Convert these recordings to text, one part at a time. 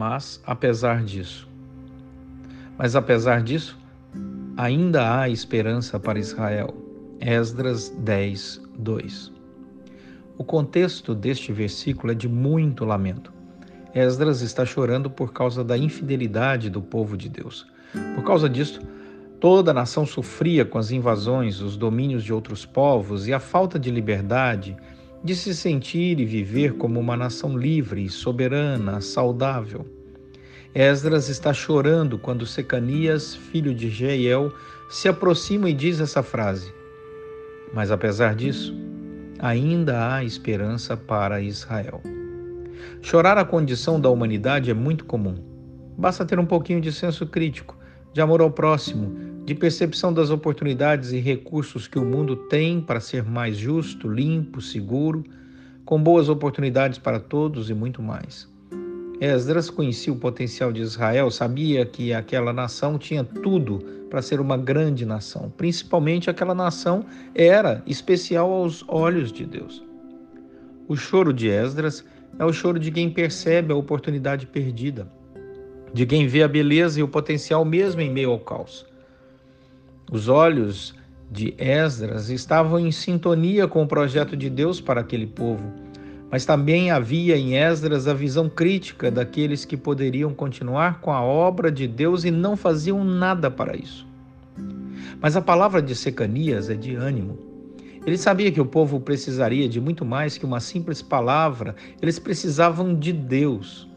Mas, apesar disso, mas apesar disso, ainda há esperança para Israel. Esdras 10, 2. O contexto deste versículo é de muito lamento. Esdras está chorando por causa da infidelidade do povo de Deus. Por causa disso, toda a nação sofria com as invasões, os domínios de outros povos e a falta de liberdade de se sentir e viver como uma nação livre, soberana, saudável. Esdras está chorando quando Secanias, filho de Jeiel, se aproxima e diz essa frase: Mas apesar disso, ainda há esperança para Israel. Chorar a condição da humanidade é muito comum. Basta ter um pouquinho de senso crítico, de amor ao próximo, de percepção das oportunidades e recursos que o mundo tem para ser mais justo, limpo, seguro, com boas oportunidades para todos e muito mais. Esdras conhecia o potencial de Israel, sabia que aquela nação tinha tudo para ser uma grande nação, principalmente aquela nação era especial aos olhos de Deus. O choro de Esdras é o choro de quem percebe a oportunidade perdida, de quem vê a beleza e o potencial mesmo em meio ao caos. Os olhos de Esdras estavam em sintonia com o projeto de Deus para aquele povo, mas também havia em Esdras a visão crítica daqueles que poderiam continuar com a obra de Deus e não faziam nada para isso. Mas a palavra de Secanias é de ânimo. Ele sabia que o povo precisaria de muito mais que uma simples palavra, eles precisavam de Deus.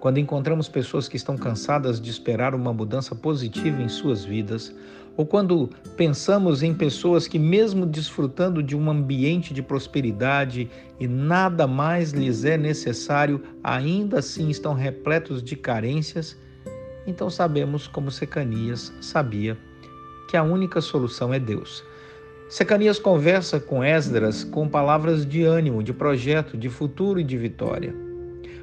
Quando encontramos pessoas que estão cansadas de esperar uma mudança positiva em suas vidas, ou quando pensamos em pessoas que, mesmo desfrutando de um ambiente de prosperidade e nada mais lhes é necessário, ainda assim estão repletos de carências, então sabemos como Secanias sabia que a única solução é Deus. Secanias conversa com Esdras com palavras de ânimo, de projeto, de futuro e de vitória.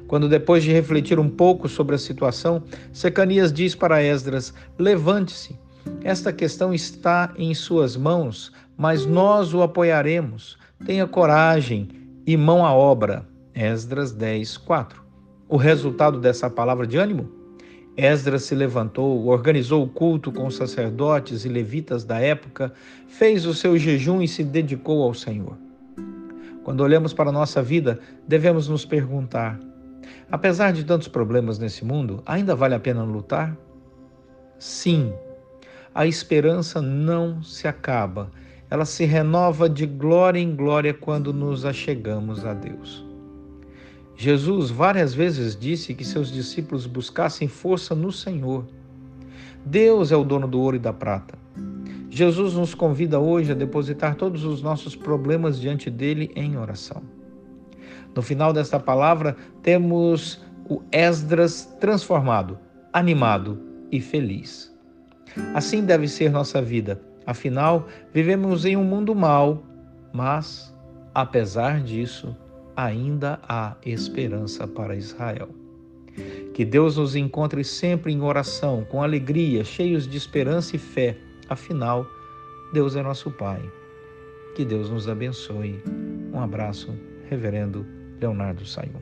Quando, depois de refletir um pouco sobre a situação, Secanias diz para Esdras: Levante-se, esta questão está em suas mãos, mas nós o apoiaremos. Tenha coragem e mão à obra. Esdras 10, 4. O resultado dessa palavra de ânimo? Esdras se levantou, organizou o culto com os sacerdotes e levitas da época, fez o seu jejum e se dedicou ao Senhor. Quando olhamos para a nossa vida, devemos nos perguntar: Apesar de tantos problemas nesse mundo, ainda vale a pena lutar? Sim, a esperança não se acaba, ela se renova de glória em glória quando nos achegamos a Deus. Jesus várias vezes disse que seus discípulos buscassem força no Senhor. Deus é o dono do ouro e da prata. Jesus nos convida hoje a depositar todos os nossos problemas diante dele em oração. No final desta palavra, temos o Esdras transformado, animado e feliz. Assim deve ser nossa vida. Afinal, vivemos em um mundo mau, mas, apesar disso, ainda há esperança para Israel. Que Deus nos encontre sempre em oração, com alegria, cheios de esperança e fé. Afinal, Deus é nosso Pai. Que Deus nos abençoe. Um abraço, Reverendo Leonardo saiu.